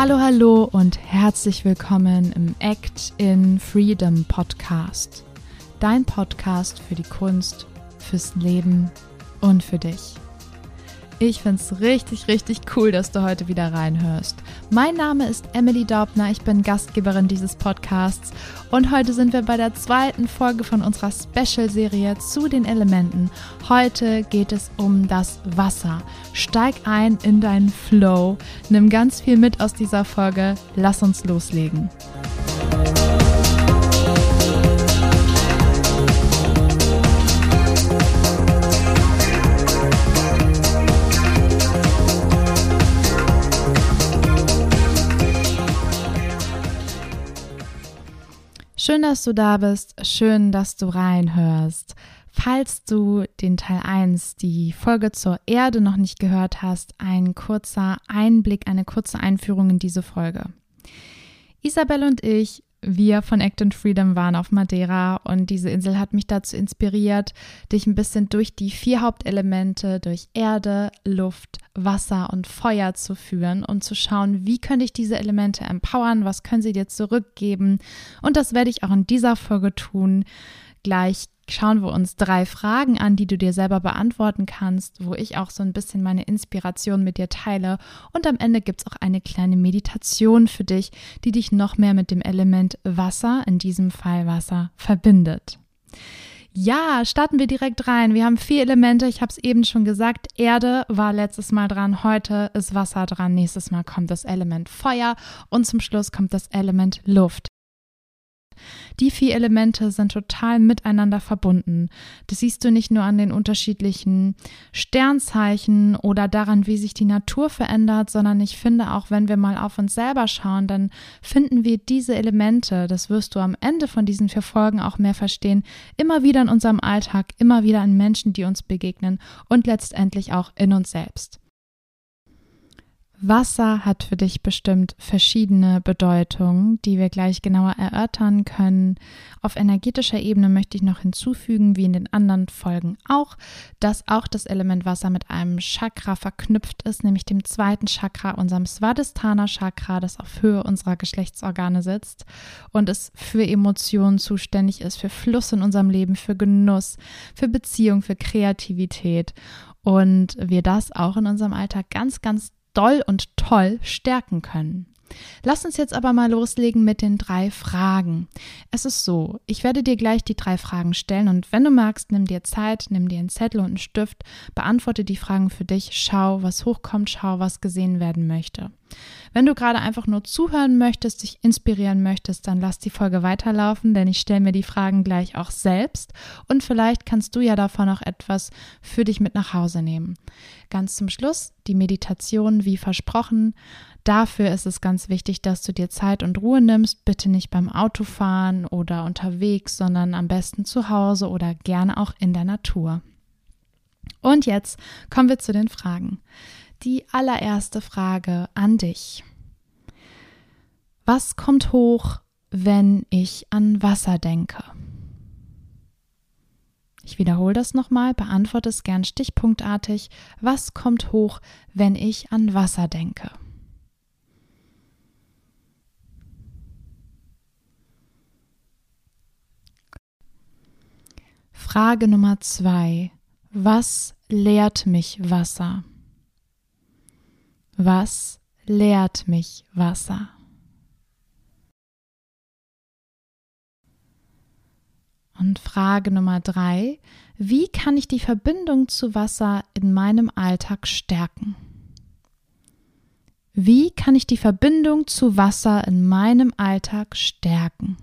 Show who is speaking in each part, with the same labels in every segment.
Speaker 1: Hallo, hallo und herzlich willkommen im Act in Freedom Podcast. Dein Podcast für die Kunst, fürs Leben und für dich. Ich finde es richtig, richtig cool, dass du heute wieder reinhörst. Mein Name ist Emily Daubner, ich bin Gastgeberin dieses Podcasts und heute sind wir bei der zweiten Folge von unserer Special-Serie zu den Elementen. Heute geht es um das Wasser. Steig ein in deinen Flow, nimm ganz viel mit aus dieser Folge, lass uns loslegen. Schön, dass du da bist. Schön, dass du reinhörst. Falls du den Teil 1, die Folge zur Erde noch nicht gehört hast, ein kurzer Einblick, eine kurze Einführung in diese Folge. Isabel und ich wir von Act and Freedom waren auf Madeira und diese Insel hat mich dazu inspiriert, dich ein bisschen durch die vier Hauptelemente, durch Erde, Luft, Wasser und Feuer zu führen und zu schauen, wie könnte ich diese Elemente empowern, was können sie dir zurückgeben. Und das werde ich auch in dieser Folge tun. Gleich schauen wir uns drei Fragen an, die du dir selber beantworten kannst, wo ich auch so ein bisschen meine Inspiration mit dir teile. Und am Ende gibt es auch eine kleine Meditation für dich, die dich noch mehr mit dem Element Wasser, in diesem Fall Wasser, verbindet. Ja, starten wir direkt rein. Wir haben vier Elemente. Ich habe es eben schon gesagt. Erde war letztes Mal dran. Heute ist Wasser dran. Nächstes Mal kommt das Element Feuer. Und zum Schluss kommt das Element Luft. Die vier Elemente sind total miteinander verbunden. Das siehst du nicht nur an den unterschiedlichen Sternzeichen oder daran, wie sich die Natur verändert, sondern ich finde auch, wenn wir mal auf uns selber schauen, dann finden wir diese Elemente, das wirst du am Ende von diesen vier Folgen auch mehr verstehen, immer wieder in unserem Alltag, immer wieder an Menschen, die uns begegnen und letztendlich auch in uns selbst. Wasser hat für dich bestimmt verschiedene Bedeutungen, die wir gleich genauer erörtern können. Auf energetischer Ebene möchte ich noch hinzufügen, wie in den anderen Folgen auch, dass auch das Element Wasser mit einem Chakra verknüpft ist, nämlich dem zweiten Chakra, unserem Svadhisthana Chakra, das auf Höhe unserer Geschlechtsorgane sitzt und es für Emotionen zuständig ist, für Fluss in unserem Leben, für Genuss, für Beziehung, für Kreativität und wir das auch in unserem Alltag ganz, ganz doll und toll stärken können. Lass uns jetzt aber mal loslegen mit den drei Fragen. Es ist so, ich werde dir gleich die drei Fragen stellen und wenn du magst, nimm dir Zeit, nimm dir einen Zettel und einen Stift, beantworte die Fragen für dich, schau, was hochkommt, schau, was gesehen werden möchte. Wenn du gerade einfach nur zuhören möchtest, dich inspirieren möchtest, dann lass die Folge weiterlaufen, denn ich stelle mir die Fragen gleich auch selbst und vielleicht kannst du ja davon auch etwas für dich mit nach Hause nehmen. Ganz zum Schluss die Meditation wie versprochen. Dafür ist es ganz wichtig, dass du dir Zeit und Ruhe nimmst. Bitte nicht beim Autofahren oder unterwegs, sondern am besten zu Hause oder gerne auch in der Natur. Und jetzt kommen wir zu den Fragen die allererste Frage an dich. Was kommt hoch, wenn ich an Wasser denke? Ich wiederhole das nochmal, beantworte es gern stichpunktartig. Was kommt hoch, wenn ich an Wasser denke? Frage Nummer zwei. Was lehrt mich Wasser? Was lehrt mich Wasser? Und Frage Nummer drei, wie kann ich die Verbindung zu Wasser in meinem Alltag stärken? Wie kann ich die Verbindung zu Wasser in meinem Alltag stärken?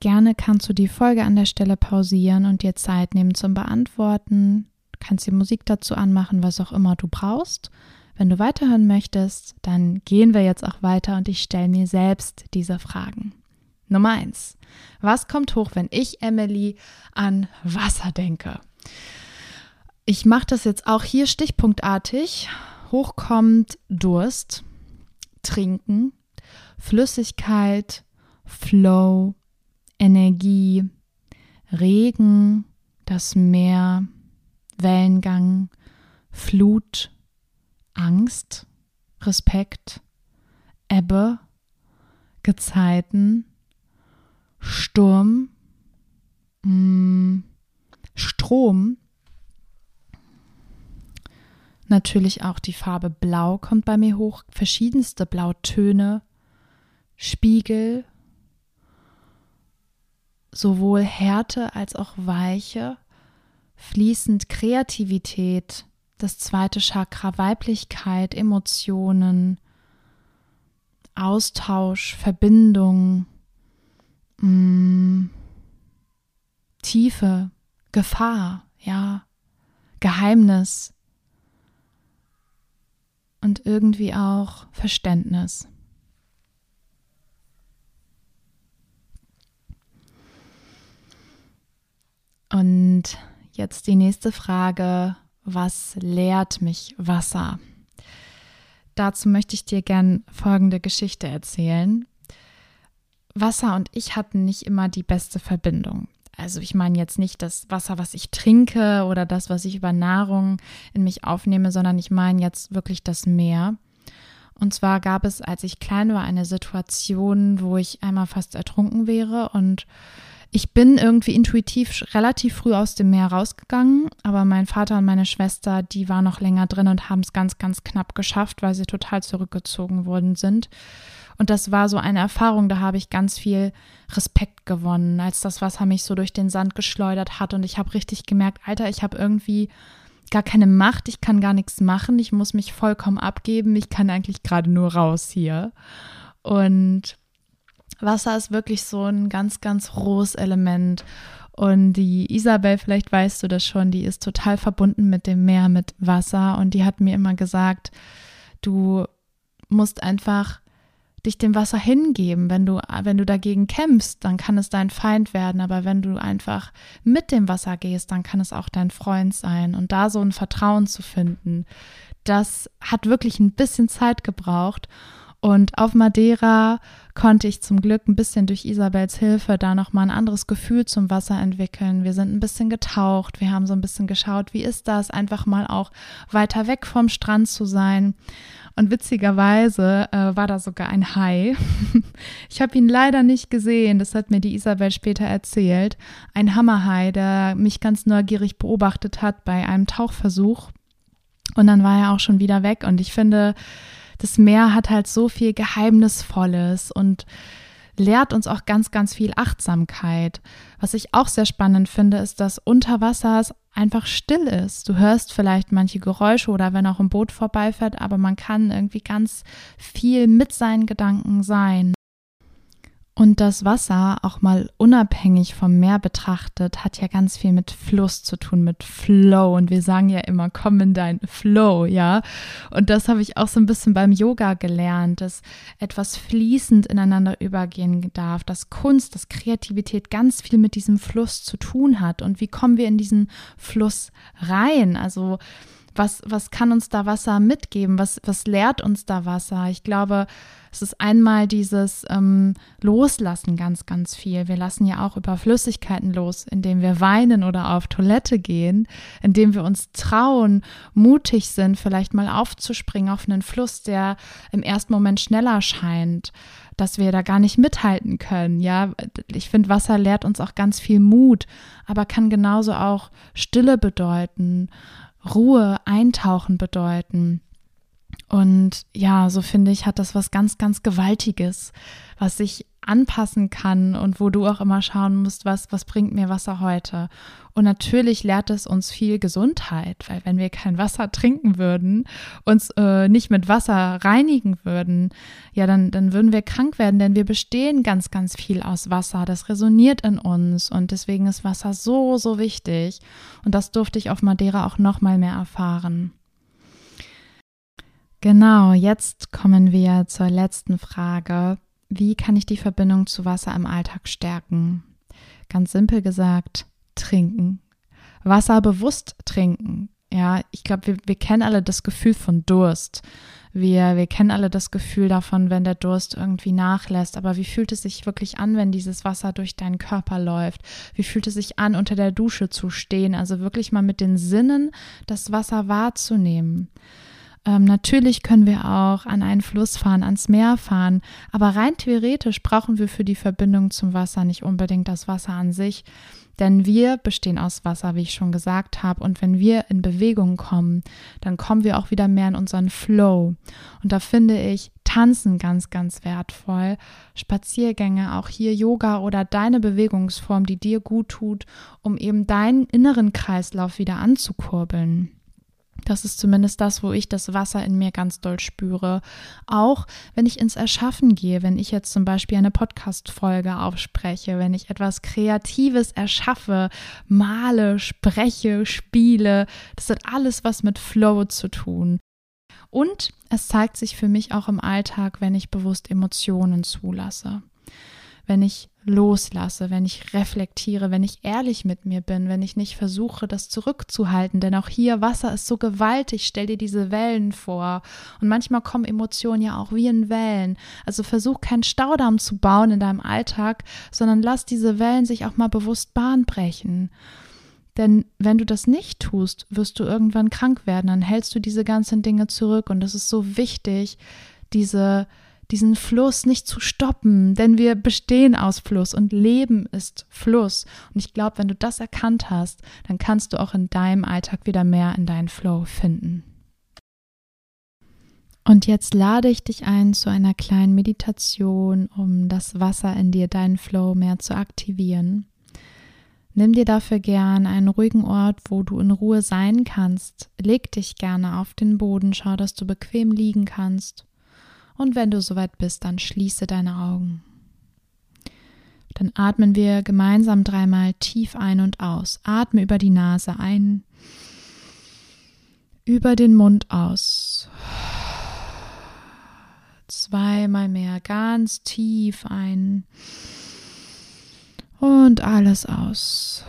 Speaker 1: Gerne kannst du die Folge an der Stelle pausieren und dir Zeit nehmen zum Beantworten kannst dir Musik dazu anmachen, was auch immer du brauchst. Wenn du weiterhören möchtest, dann gehen wir jetzt auch weiter und ich stelle mir selbst diese Fragen. Nummer eins: Was kommt hoch, wenn ich, Emily, an Wasser denke? Ich mache das jetzt auch hier stichpunktartig. Hochkommt Durst, Trinken, Flüssigkeit, Flow, Energie, Regen, das Meer, Wellengang, Flut, Angst, Respekt, Ebbe, Gezeiten, Sturm, mm, Strom. Natürlich auch die Farbe Blau kommt bei mir hoch, verschiedenste Blautöne, Spiegel, sowohl Härte als auch Weiche, fließend Kreativität, das zweite Chakra Weiblichkeit, Emotionen, Austausch, Verbindung, mh, mm, Tiefe, Gefahr, ja, Geheimnis und irgendwie auch Verständnis. Und jetzt die nächste Frage, was lehrt mich Wasser? Dazu möchte ich dir gern folgende Geschichte erzählen. Wasser und ich hatten nicht immer die beste Verbindung. Also ich meine jetzt nicht das Wasser, was ich trinke oder das, was ich über Nahrung in mich aufnehme, sondern ich meine jetzt wirklich das Meer. Und zwar gab es, als ich klein war, eine Situation, wo ich einmal fast ertrunken wäre und ich bin irgendwie intuitiv relativ früh aus dem Meer rausgegangen, aber mein Vater und meine Schwester, die waren noch länger drin und haben es ganz, ganz knapp geschafft, weil sie total zurückgezogen worden sind. Und das war so eine Erfahrung, da habe ich ganz viel Respekt gewonnen, als das Wasser mich so durch den Sand geschleudert hat und ich habe richtig gemerkt, Alter, ich habe irgendwie gar keine Macht, ich kann gar nichts machen, ich muss mich vollkommen abgeben, ich kann eigentlich gerade nur raus hier. Und Wasser ist wirklich so ein ganz, ganz rohes Element. Und die Isabel, vielleicht weißt du das schon, die ist total verbunden mit dem Meer, mit Wasser. Und die hat mir immer gesagt, du musst einfach dich dem Wasser hingeben. Wenn du, wenn du dagegen kämpfst, dann kann es dein Feind werden. Aber wenn du einfach mit dem Wasser gehst, dann kann es auch dein Freund sein. Und da so ein Vertrauen zu finden, das hat wirklich ein bisschen Zeit gebraucht. Und auf Madeira konnte ich zum Glück ein bisschen durch Isabels Hilfe da nochmal ein anderes Gefühl zum Wasser entwickeln. Wir sind ein bisschen getaucht, wir haben so ein bisschen geschaut, wie ist das, einfach mal auch weiter weg vom Strand zu sein. Und witzigerweise äh, war da sogar ein Hai. ich habe ihn leider nicht gesehen, das hat mir die Isabel später erzählt. Ein Hammerhai, der mich ganz neugierig beobachtet hat bei einem Tauchversuch. Und dann war er auch schon wieder weg. Und ich finde, das Meer hat halt so viel Geheimnisvolles und lehrt uns auch ganz, ganz viel Achtsamkeit. Was ich auch sehr spannend finde, ist, dass unter Wasser es einfach still ist. Du hörst vielleicht manche Geräusche oder wenn auch ein Boot vorbeifährt, aber man kann irgendwie ganz viel mit seinen Gedanken sein. Und das Wasser, auch mal unabhängig vom Meer betrachtet, hat ja ganz viel mit Fluss zu tun, mit Flow. Und wir sagen ja immer, komm in dein Flow, ja. Und das habe ich auch so ein bisschen beim Yoga gelernt, dass etwas fließend ineinander übergehen darf, dass Kunst, dass Kreativität ganz viel mit diesem Fluss zu tun hat. Und wie kommen wir in diesen Fluss rein? Also, was, was kann uns da Wasser mitgeben? Was, was lehrt uns da Wasser? Ich glaube, es ist einmal dieses ähm, Loslassen ganz, ganz viel. Wir lassen ja auch über Flüssigkeiten los, indem wir weinen oder auf Toilette gehen, indem wir uns trauen, mutig sind, vielleicht mal aufzuspringen auf einen Fluss, der im ersten Moment schneller scheint, dass wir da gar nicht mithalten können. Ja, ich finde, Wasser lehrt uns auch ganz viel Mut, aber kann genauso auch Stille bedeuten, Ruhe, Eintauchen bedeuten. Und ja, so finde ich, hat das was ganz, ganz Gewaltiges, was sich anpassen kann und wo du auch immer schauen musst, was, was bringt mir Wasser heute. Und natürlich lehrt es uns viel Gesundheit, weil wenn wir kein Wasser trinken würden, uns äh, nicht mit Wasser reinigen würden, ja, dann, dann würden wir krank werden, denn wir bestehen ganz, ganz viel aus Wasser. Das resoniert in uns und deswegen ist Wasser so, so wichtig. Und das durfte ich auf Madeira auch noch mal mehr erfahren. Genau, jetzt kommen wir zur letzten Frage. Wie kann ich die Verbindung zu Wasser im Alltag stärken? Ganz simpel gesagt, trinken. Wasser bewusst trinken. Ja, ich glaube, wir, wir kennen alle das Gefühl von Durst. Wir, wir kennen alle das Gefühl davon, wenn der Durst irgendwie nachlässt. Aber wie fühlt es sich wirklich an, wenn dieses Wasser durch deinen Körper läuft? Wie fühlt es sich an, unter der Dusche zu stehen? Also wirklich mal mit den Sinnen das Wasser wahrzunehmen. Ähm, natürlich können wir auch an einen Fluss fahren, ans Meer fahren, aber rein theoretisch brauchen wir für die Verbindung zum Wasser nicht unbedingt das Wasser an sich, denn wir bestehen aus Wasser, wie ich schon gesagt habe. Und wenn wir in Bewegung kommen, dann kommen wir auch wieder mehr in unseren Flow. Und da finde ich Tanzen ganz, ganz wertvoll. Spaziergänge, auch hier Yoga oder deine Bewegungsform, die dir gut tut, um eben deinen inneren Kreislauf wieder anzukurbeln. Das ist zumindest das, wo ich das Wasser in mir ganz doll spüre. Auch wenn ich ins Erschaffen gehe, wenn ich jetzt zum Beispiel eine Podcast-Folge aufspreche, wenn ich etwas Kreatives erschaffe, male, spreche, spiele, das hat alles was mit Flow zu tun. Und es zeigt sich für mich auch im Alltag, wenn ich bewusst Emotionen zulasse wenn ich loslasse, wenn ich reflektiere, wenn ich ehrlich mit mir bin, wenn ich nicht versuche, das zurückzuhalten. Denn auch hier Wasser ist so gewaltig. Stell dir diese Wellen vor. Und manchmal kommen Emotionen ja auch wie in Wellen. Also versuch keinen Staudamm zu bauen in deinem Alltag, sondern lass diese Wellen sich auch mal bewusst Bahn brechen. Denn wenn du das nicht tust, wirst du irgendwann krank werden. Dann hältst du diese ganzen Dinge zurück. Und es ist so wichtig, diese diesen Fluss nicht zu stoppen, denn wir bestehen aus Fluss und Leben ist Fluss. Und ich glaube, wenn du das erkannt hast, dann kannst du auch in deinem Alltag wieder mehr in deinen Flow finden. Und jetzt lade ich dich ein zu einer kleinen Meditation, um das Wasser in dir, deinen Flow mehr zu aktivieren. Nimm dir dafür gern einen ruhigen Ort, wo du in Ruhe sein kannst. Leg dich gerne auf den Boden, schau, dass du bequem liegen kannst. Und wenn du soweit bist, dann schließe deine Augen. Dann atmen wir gemeinsam dreimal tief ein und aus. Atme über die Nase ein, über den Mund aus. Zweimal mehr ganz tief ein und alles aus.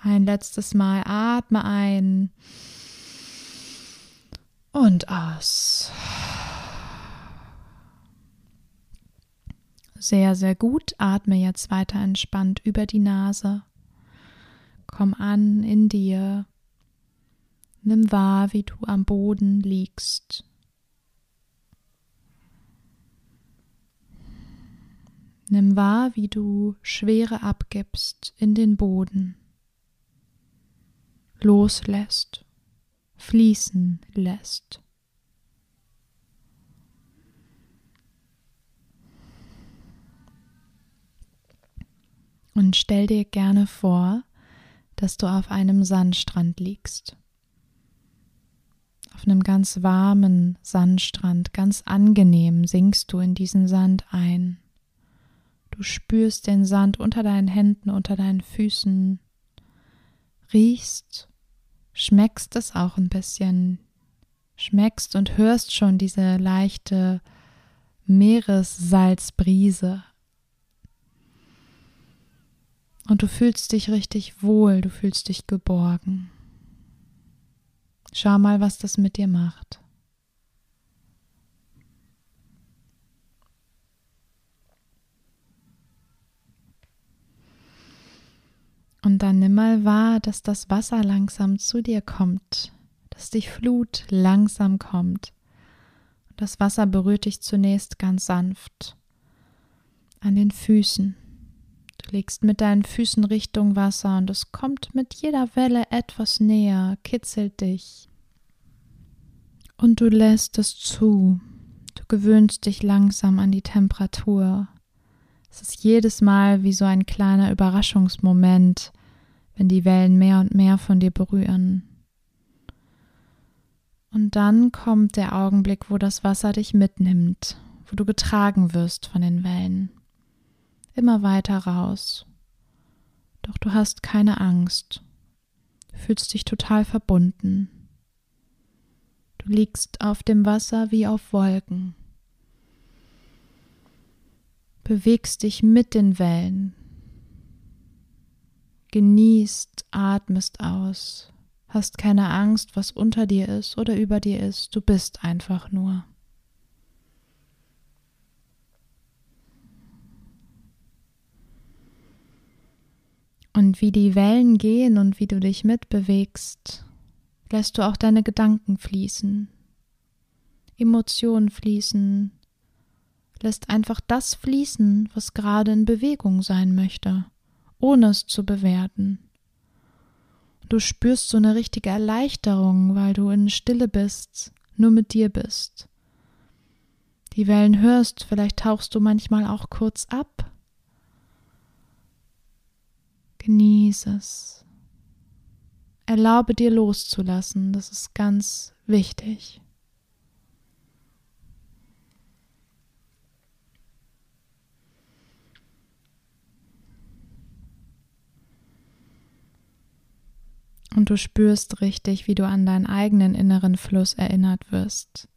Speaker 1: Ein letztes Mal atme ein und aus. Sehr, sehr gut. Atme jetzt weiter entspannt über die Nase. Komm an in dir. Nimm wahr, wie du am Boden liegst. Nimm wahr, wie du Schwere abgibst in den Boden, loslässt fließen lässt. Und stell dir gerne vor, dass du auf einem Sandstrand liegst. Auf einem ganz warmen Sandstrand, ganz angenehm sinkst du in diesen Sand ein. Du spürst den Sand unter deinen Händen, unter deinen Füßen, riechst schmeckst es auch ein bisschen, schmeckst und hörst schon diese leichte Meeressalzbrise. Und du fühlst dich richtig wohl, du fühlst dich geborgen. Schau mal, was das mit dir macht. Und dann nimm mal wahr, dass das Wasser langsam zu dir kommt, dass die Flut langsam kommt. Das Wasser berührt dich zunächst ganz sanft an den Füßen. Du legst mit deinen Füßen Richtung Wasser und es kommt mit jeder Welle etwas näher, kitzelt dich. Und du lässt es zu. Du gewöhnst dich langsam an die Temperatur. Es ist jedes Mal wie so ein kleiner Überraschungsmoment, wenn die Wellen mehr und mehr von dir berühren. Und dann kommt der Augenblick, wo das Wasser dich mitnimmt, wo du getragen wirst von den Wellen. Immer weiter raus. Doch du hast keine Angst. Fühlst dich total verbunden. Du liegst auf dem Wasser wie auf Wolken bewegst dich mit den Wellen, genießt, atmest aus, hast keine Angst, was unter dir ist oder über dir ist, du bist einfach nur. Und wie die Wellen gehen und wie du dich mitbewegst, lässt du auch deine Gedanken fließen, Emotionen fließen, lässt einfach das fließen, was gerade in Bewegung sein möchte, ohne es zu bewerten. Du spürst so eine richtige Erleichterung, weil du in Stille bist, nur mit dir bist. Die Wellen hörst, vielleicht tauchst du manchmal auch kurz ab. Genieße es. Erlaube dir loszulassen, das ist ganz wichtig. Und du spürst richtig, wie du an deinen eigenen inneren Fluss erinnert wirst,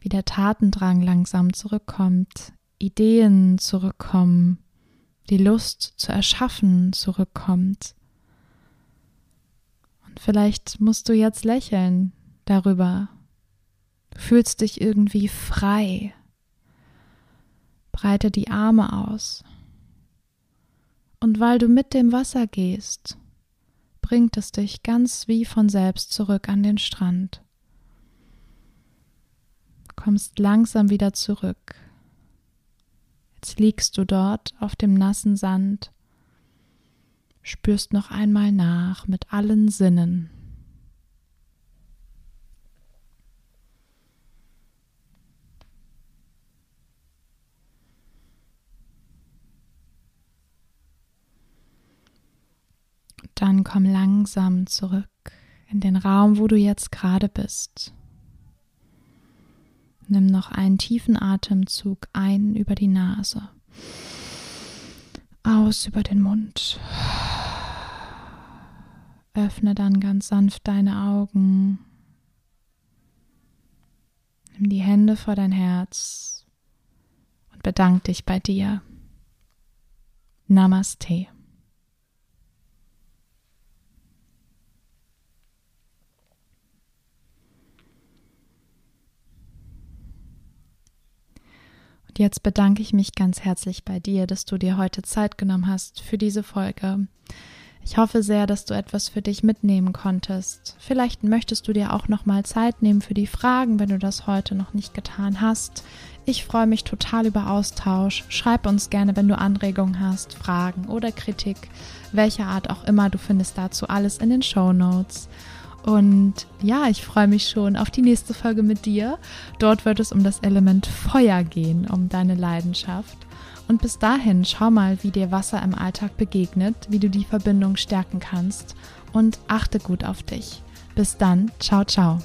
Speaker 1: wie der Tatendrang langsam zurückkommt, Ideen zurückkommen, die Lust zu erschaffen zurückkommt. Und vielleicht musst du jetzt lächeln darüber. Du fühlst dich irgendwie frei. Breite die Arme aus. Und weil du mit dem Wasser gehst, bringt es dich ganz wie von selbst zurück an den Strand. Kommst langsam wieder zurück. Jetzt liegst du dort auf dem nassen Sand, spürst noch einmal nach mit allen Sinnen. Dann komm langsam zurück in den Raum, wo du jetzt gerade bist. Nimm noch einen tiefen Atemzug ein über die Nase, aus über den Mund. Öffne dann ganz sanft deine Augen. Nimm die Hände vor dein Herz und bedank dich bei dir. Namaste. Jetzt bedanke ich mich ganz herzlich bei dir, dass du dir heute Zeit genommen hast für diese Folge. Ich hoffe sehr, dass du etwas für dich mitnehmen konntest. Vielleicht möchtest du dir auch noch mal Zeit nehmen für die Fragen, wenn du das heute noch nicht getan hast. Ich freue mich total über Austausch. Schreib uns gerne, wenn du Anregungen hast, Fragen oder Kritik, welcher Art auch immer. Du findest dazu alles in den Show Notes. Und ja, ich freue mich schon auf die nächste Folge mit dir. Dort wird es um das Element Feuer gehen, um deine Leidenschaft. Und bis dahin schau mal, wie dir Wasser im Alltag begegnet, wie du die Verbindung stärken kannst und achte gut auf dich. Bis dann, ciao, ciao.